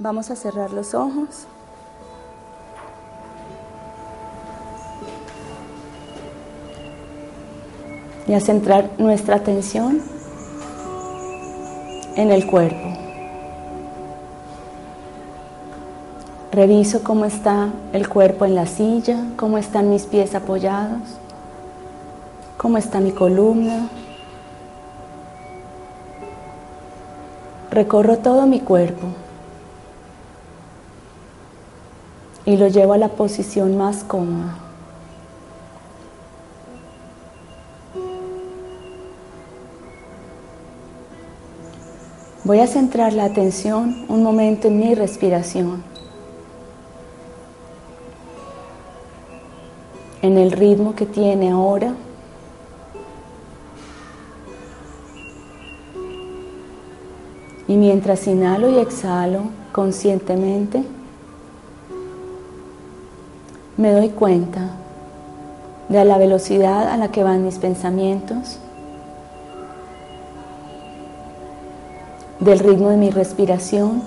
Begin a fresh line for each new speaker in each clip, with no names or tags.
Vamos a cerrar los ojos. Y a centrar nuestra atención en el cuerpo. Reviso cómo está el cuerpo en la silla, cómo están mis pies apoyados, cómo está mi columna. Recorro todo mi cuerpo y lo llevo a la posición más cómoda. Voy a centrar la atención un momento en mi respiración, en el ritmo que tiene ahora. Y mientras inhalo y exhalo conscientemente, me doy cuenta de la velocidad a la que van mis pensamientos, del ritmo de mi respiración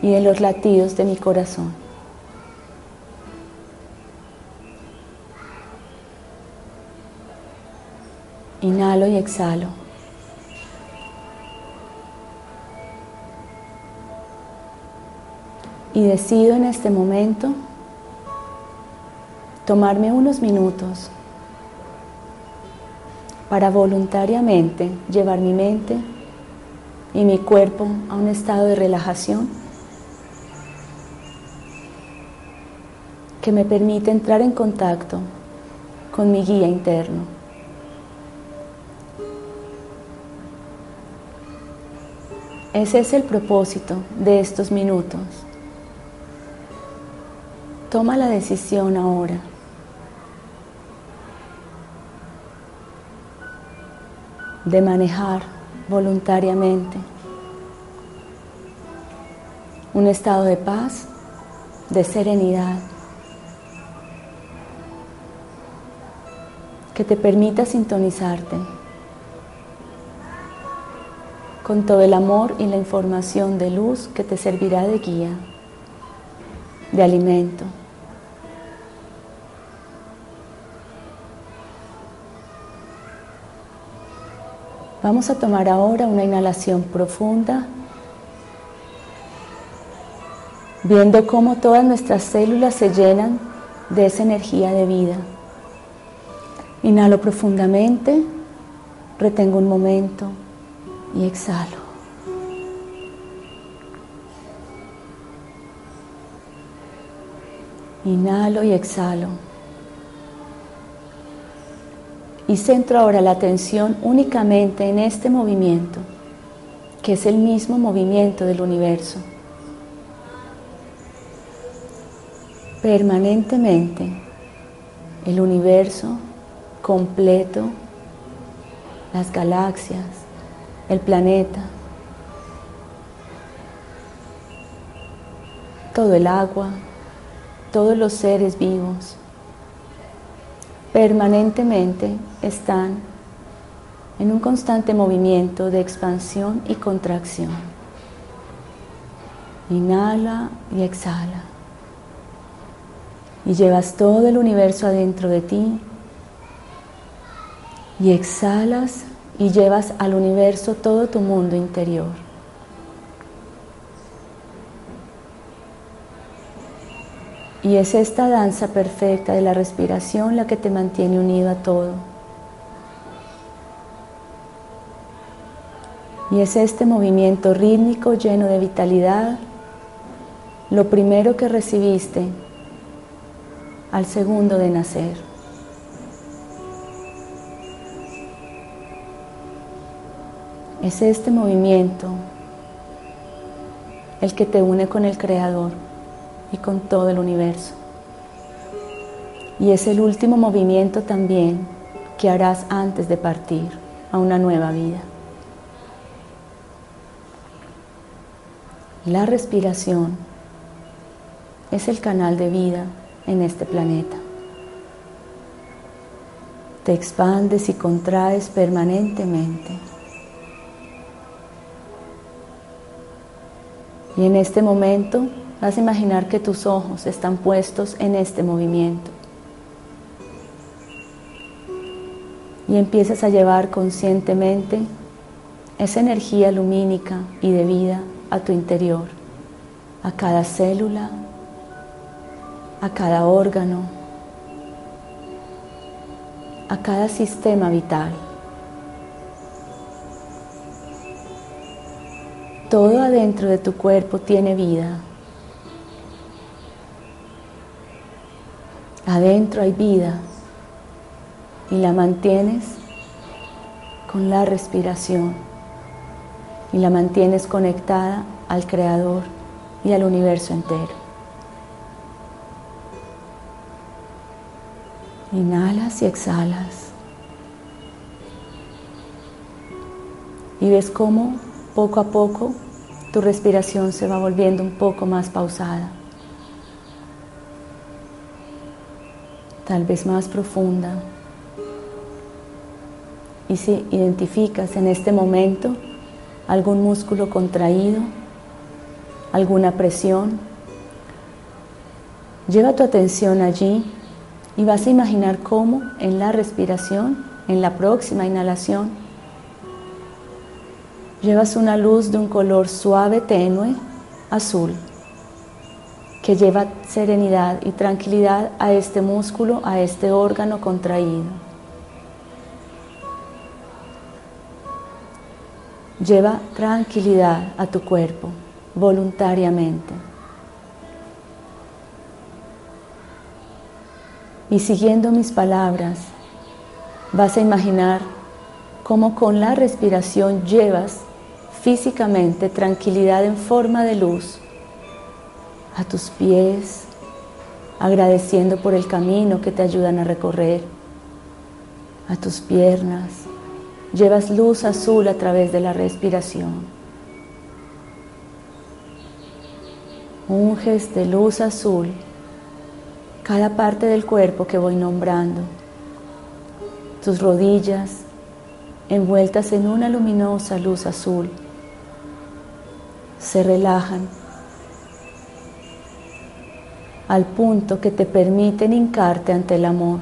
y de los latidos de mi corazón. Inhalo y exhalo. Y decido en este momento tomarme unos minutos para voluntariamente llevar mi mente y mi cuerpo a un estado de relajación que me permite entrar en contacto con mi guía interno. Ese es el propósito de estos minutos. Toma la decisión ahora. de manejar voluntariamente un estado de paz, de serenidad, que te permita sintonizarte con todo el amor y la información de luz que te servirá de guía, de alimento. Vamos a tomar ahora una inhalación profunda, viendo cómo todas nuestras células se llenan de esa energía de vida. Inhalo profundamente, retengo un momento y exhalo. Inhalo y exhalo y centro ahora la atención únicamente en este movimiento, que es el mismo movimiento del universo. Permanentemente el universo completo, las galaxias, el planeta, todo el agua, todos los seres vivos permanentemente están en un constante movimiento de expansión y contracción. Inhala y exhala. Y llevas todo el universo adentro de ti. Y exhalas y llevas al universo todo tu mundo interior. Y es esta danza perfecta de la respiración la que te mantiene unido a todo. Y es este movimiento rítmico lleno de vitalidad lo primero que recibiste al segundo de nacer. Es este movimiento el que te une con el Creador y con todo el universo. Y es el último movimiento también que harás antes de partir a una nueva vida. La respiración es el canal de vida en este planeta. Te expandes y contraes permanentemente. Y en este momento vas a imaginar que tus ojos están puestos en este movimiento. Y empiezas a llevar conscientemente esa energía lumínica y de vida a tu interior, a cada célula, a cada órgano, a cada sistema vital. Todo adentro de tu cuerpo tiene vida. Adentro hay vida y la mantienes con la respiración y la mantienes conectada al Creador y al universo entero. Inhalas y exhalas. Y ves cómo poco a poco tu respiración se va volviendo un poco más pausada, tal vez más profunda. Y si identificas en este momento algún músculo contraído, alguna presión, lleva tu atención allí y vas a imaginar cómo en la respiración, en la próxima inhalación, Llevas una luz de un color suave, tenue, azul, que lleva serenidad y tranquilidad a este músculo, a este órgano contraído. Lleva tranquilidad a tu cuerpo voluntariamente. Y siguiendo mis palabras, vas a imaginar cómo con la respiración llevas físicamente tranquilidad en forma de luz a tus pies, agradeciendo por el camino que te ayudan a recorrer, a tus piernas. Llevas luz azul a través de la respiración. Unges de luz azul cada parte del cuerpo que voy nombrando. Tus rodillas envueltas en una luminosa luz azul se relajan al punto que te permiten hincarte ante el amor,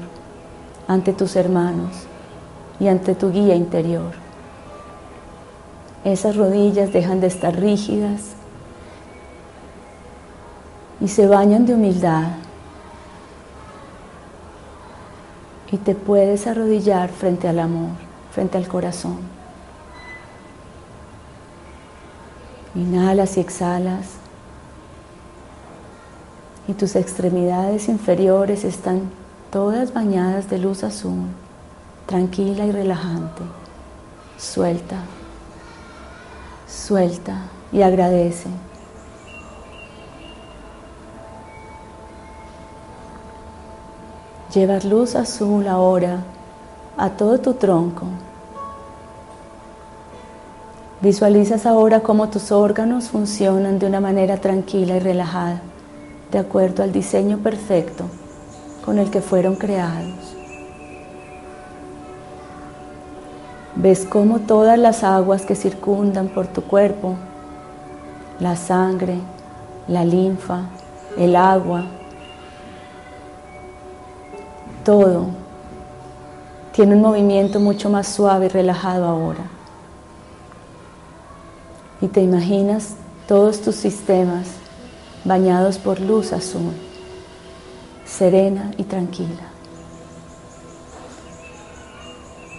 ante tus hermanos y ante tu guía interior. Esas rodillas dejan de estar rígidas y se bañan de humildad. Y te puedes arrodillar frente al amor, frente al corazón. Inhalas y exhalas. Y tus extremidades inferiores están todas bañadas de luz azul, tranquila y relajante. Suelta, suelta y agradece. Llevas luz azul ahora a todo tu tronco, Visualizas ahora cómo tus órganos funcionan de una manera tranquila y relajada, de acuerdo al diseño perfecto con el que fueron creados. Ves cómo todas las aguas que circundan por tu cuerpo, la sangre, la linfa, el agua, todo tiene un movimiento mucho más suave y relajado ahora y te imaginas todos tus sistemas bañados por luz azul, serena y tranquila.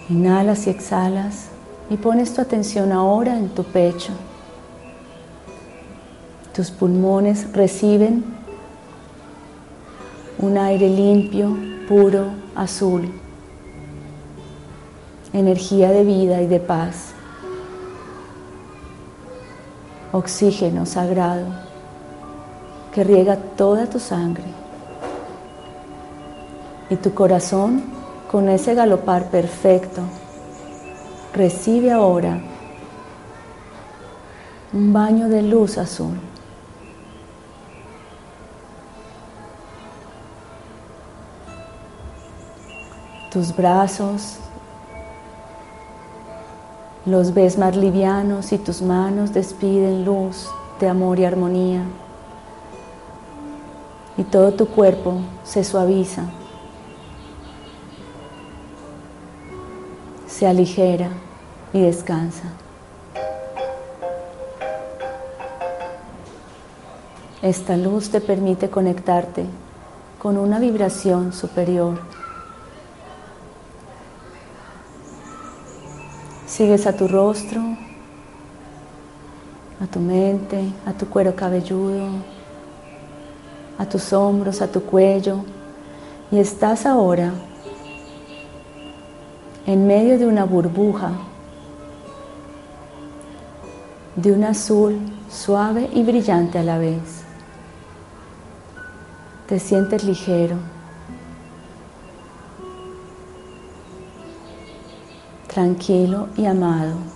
Inhalas y exhalas y pones tu atención ahora en tu pecho. Tus pulmones reciben un aire limpio, puro, azul, energía de vida y de paz oxígeno sagrado que riega toda tu sangre. Y tu corazón, con ese galopar perfecto, recibe ahora un baño de luz azul. Tus brazos los ves más livianos y tus manos despiden luz de amor y armonía. Y todo tu cuerpo se suaviza, se aligera y descansa. Esta luz te permite conectarte con una vibración superior. Sigues a tu rostro, a tu mente, a tu cuero cabelludo, a tus hombros, a tu cuello y estás ahora en medio de una burbuja de un azul suave y brillante a la vez te sientes ligero, tranquilo y amado.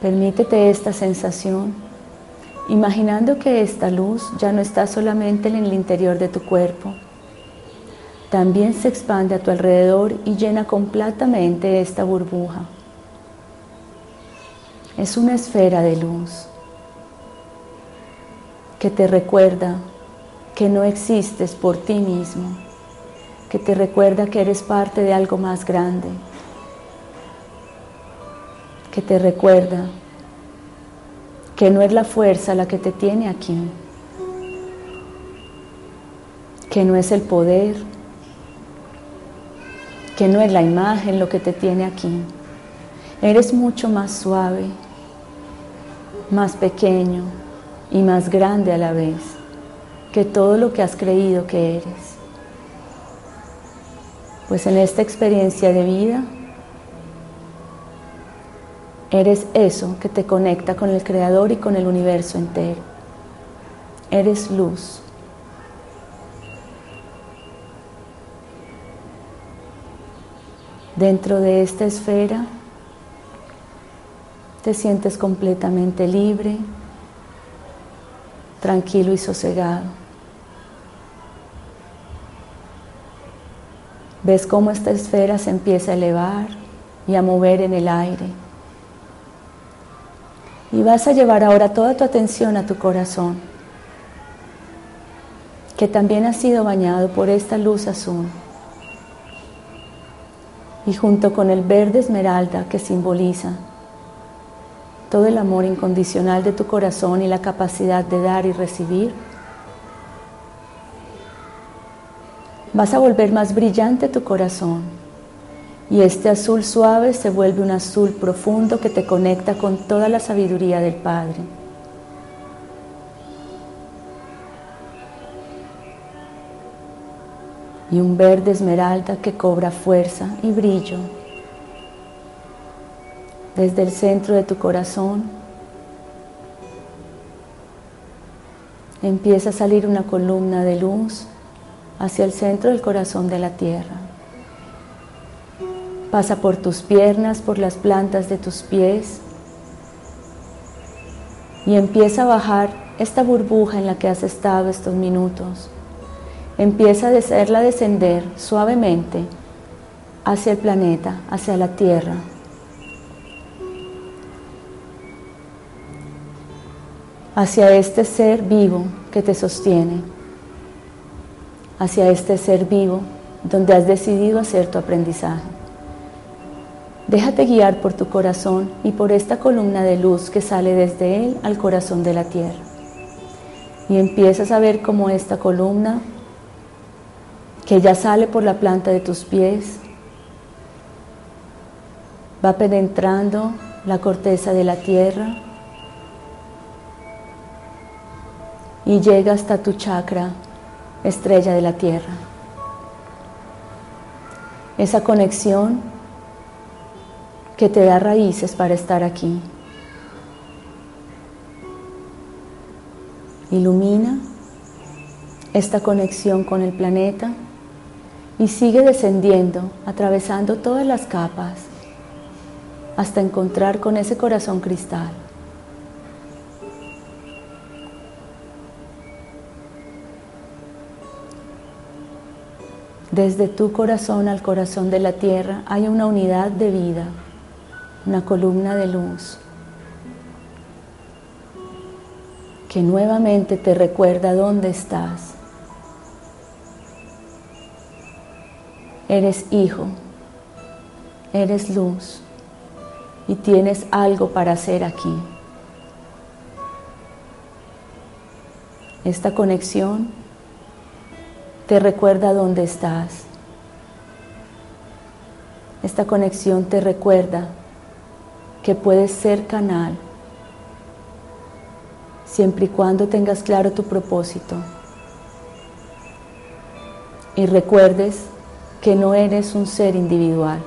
Permítete esta sensación, imaginando que esta luz ya no está solamente en el interior de tu cuerpo, también se expande a tu alrededor y llena completamente esta burbuja. Es una esfera de luz que te recuerda que no existes por ti mismo, que te recuerda que eres parte de algo más grande, que te recuerda que no es la fuerza la que te tiene aquí, que no es el poder, que no es la imagen lo que te tiene aquí. Eres mucho más suave, más pequeño y más grande a la vez que todo lo que has creído que eres. Pues en esta experiencia de vida, eres eso que te conecta con el Creador y con el universo entero. Eres luz. Dentro de esta esfera, te sientes completamente libre, tranquilo y sosegado. Ves cómo esta esfera se empieza a elevar y a mover en el aire. Y vas a llevar ahora toda tu atención a tu corazón, que también ha sido bañado por esta luz azul. Y junto con el verde esmeralda que simboliza todo el amor incondicional de tu corazón y la capacidad de dar y recibir, vas a volver más brillante tu corazón y este azul suave se vuelve un azul profundo que te conecta con toda la sabiduría del Padre. Y un verde esmeralda que cobra fuerza y brillo desde el centro de tu corazón. Empieza a salir una columna de luz hacia el centro del corazón de la tierra. Pasa por tus piernas, por las plantas de tus pies y empieza a bajar esta burbuja en la que has estado estos minutos. Empieza a hacerla descender suavemente hacia el planeta, hacia la tierra. hacia este ser vivo que te sostiene, hacia este ser vivo donde has decidido hacer tu aprendizaje. Déjate guiar por tu corazón y por esta columna de luz que sale desde él al corazón de la tierra. Y empiezas a ver cómo esta columna que ya sale por la planta de tus pies va penetrando la corteza de la tierra y llega hasta tu chakra, estrella de la tierra. Esa conexión que te da raíces para estar aquí. Ilumina esta conexión con el planeta y sigue descendiendo, atravesando todas las capas hasta encontrar con ese corazón cristal. Desde tu corazón al corazón de la tierra hay una unidad de vida una columna de luz que nuevamente te recuerda dónde estás. Eres hijo, eres luz y tienes algo para hacer aquí. Esta conexión te recuerda dónde estás. Esta conexión te recuerda que puedes ser canal siempre y cuando tengas claro tu propósito y recuerdes que no eres un ser individual.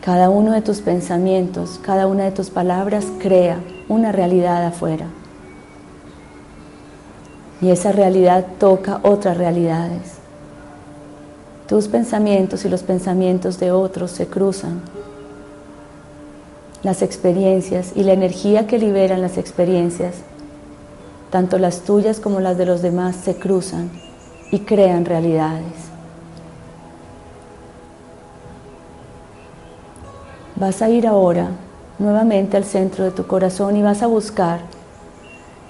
Cada uno de tus pensamientos, cada una de tus palabras crea una realidad afuera. Y esa realidad toca otras realidades. Tus pensamientos y los pensamientos de otros se cruzan las experiencias y la energía que liberan las experiencias, tanto las tuyas como las de los demás, se cruzan y crean realidades. Vas a ir ahora nuevamente al centro de tu corazón y vas a buscar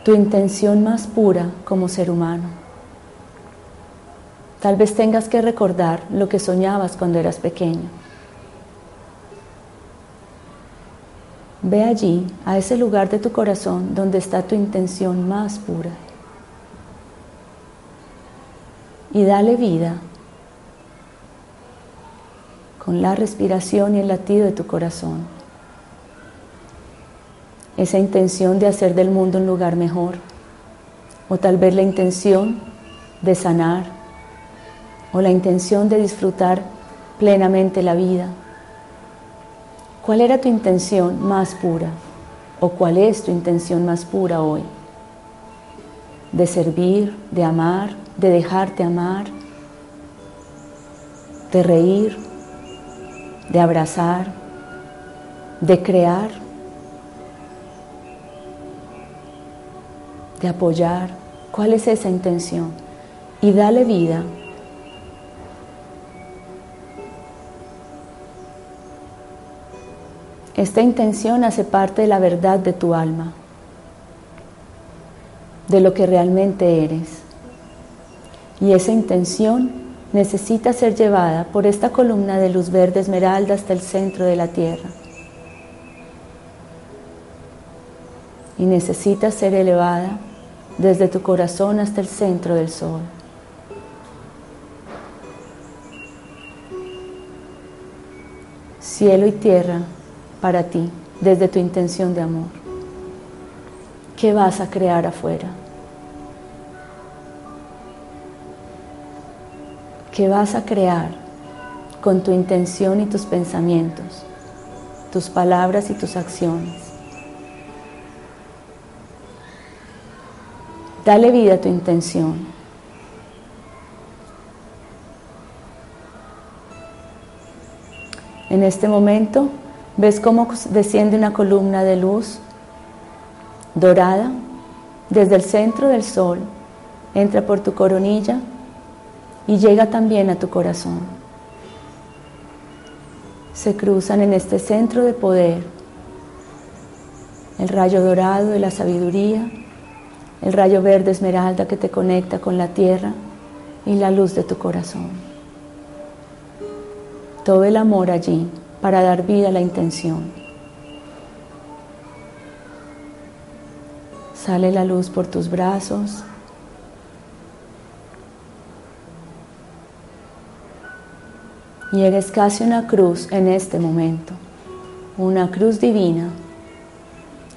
tu intención más pura como ser humano. Tal vez tengas que recordar lo que soñabas cuando eras pequeño Ve allí, a ese lugar de tu corazón donde está tu intención más pura. Y dale vida con la respiración y el latido de tu corazón. Esa intención de hacer del mundo un lugar mejor. O tal vez la intención de sanar. O la intención de disfrutar plenamente la vida ¿Cuál era tu intención más pura? ¿O cuál es tu intención más pura hoy? De servir, de amar, de dejarte amar, de reír, de abrazar, de crear, de apoyar. ¿Cuál es esa intención? Y dale vida Esta intención hace parte de la verdad de tu alma, de lo que realmente eres. Y esa intención necesita ser llevada por esta columna de luz verde esmeralda hasta el centro de la tierra. Y necesita ser elevada desde tu corazón hasta el centro del sol. Cielo y tierra para ti desde tu intención de amor? ¿Qué vas a crear afuera? ¿Qué vas a crear con tu intención y tus pensamientos, tus palabras y tus acciones? Dale vida a tu intención. En este momento ¿Ves cómo desciende una columna de luz dorada desde el centro del sol, entra por tu coronilla y llega también a tu corazón? Se cruzan en este centro de poder el rayo dorado de la sabiduría, el rayo verde esmeralda que te conecta con la tierra y la luz de tu corazón. Todo el amor allí para dar vida a la intención. Sale la luz por tus brazos. Y eres casi una cruz en este momento, una cruz divina,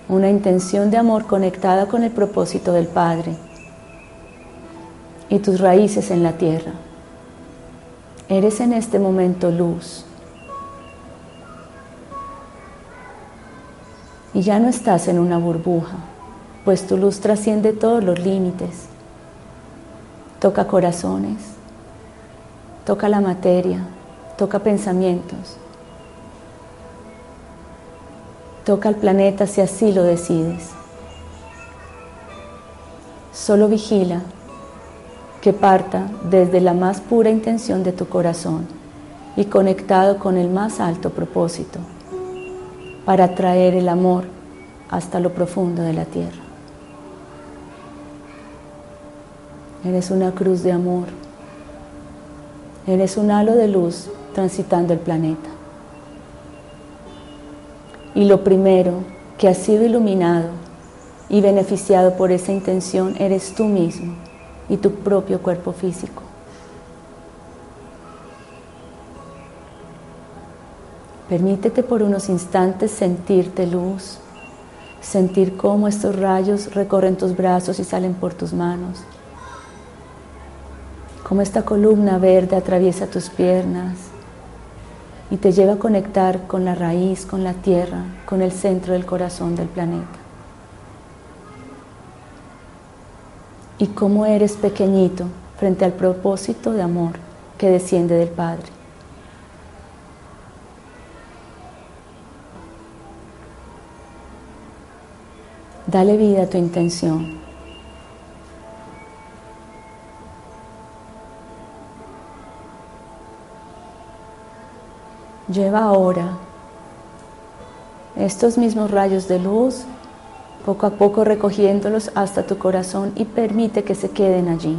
una intención de amor conectada con el propósito del Padre y tus raíces en la tierra. Eres en este momento luz. Y ya no estás en una burbuja, pues tu luz trasciende todos los límites. Toca corazones, toca la materia, toca pensamientos, toca el planeta si así lo decides. Solo vigila que parta desde la más pura intención de tu corazón y conectado con el más alto propósito para traer el amor hasta lo profundo de la tierra. Eres una cruz de amor. Eres un halo de luz transitando el planeta. Y lo primero que ha sido iluminado y beneficiado por esa intención eres tú mismo y tu propio cuerpo físico. Permítete por unos instantes sentirte luz, sentir cómo estos rayos recorren tus brazos y salen por tus manos, cómo esta columna verde atraviesa tus piernas y te lleva a conectar con la raíz, con la tierra, con el centro del corazón del planeta. Y cómo eres pequeñito frente al propósito de amor que desciende del Padre. Dale vida a tu intención. Lleva ahora estos mismos rayos de luz, poco a poco recogiéndolos hasta tu corazón y permite que se queden allí.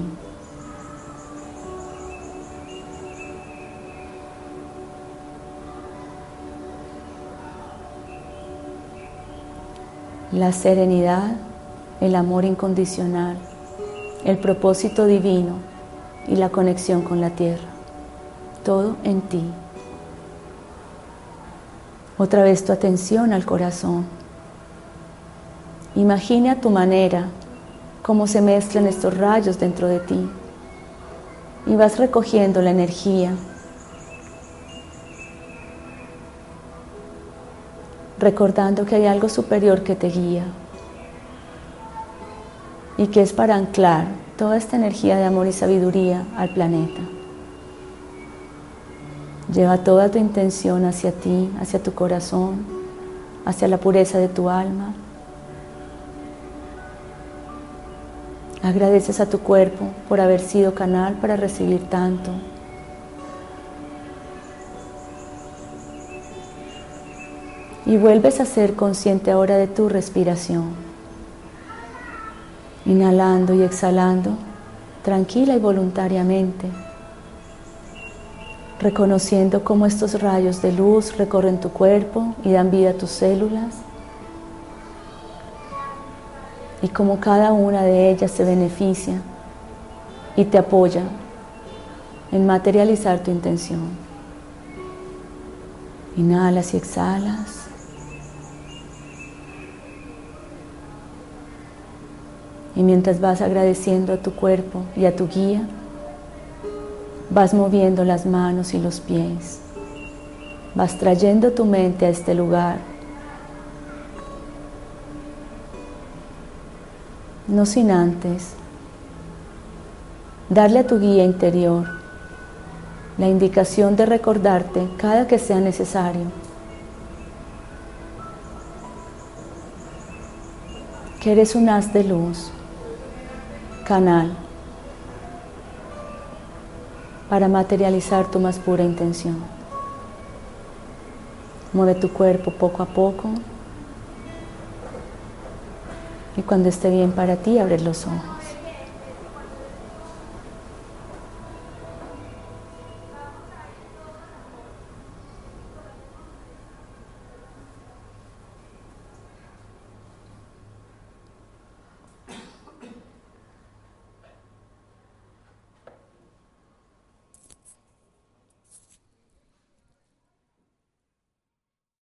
La serenidad, el amor incondicional, el propósito divino y la conexión con la tierra. Todo en ti. Otra vez tu atención al corazón. Imagina a tu manera cómo se mezclan estos rayos dentro de ti y vas recogiendo la energía recordando que hay algo superior que te guía y que es para anclar toda esta energía de amor y sabiduría al planeta. Lleva toda tu intención hacia ti, hacia tu corazón, hacia la pureza de tu alma. Agradeces a tu cuerpo por haber sido canal para recibir tanto. Y vuelves a ser consciente ahora de tu respiración. Inhalando y exhalando, tranquila y voluntariamente, reconociendo cómo estos rayos de luz recorren tu cuerpo y dan vida a tus células y cómo cada una de ellas se beneficia y te apoya en materializar tu intención. Inhalas y exhalas. Y mientras vas agradeciendo a tu cuerpo y a tu guía, vas moviendo las manos y los pies. Vas trayendo tu mente a este lugar. No sin antes darle a tu guía interior la indicación de recordarte cada que sea necesario que eres un haz de luz canal para materializar tu más pura intención. Mueve tu cuerpo poco a poco y cuando esté bien para ti, abre los ojos.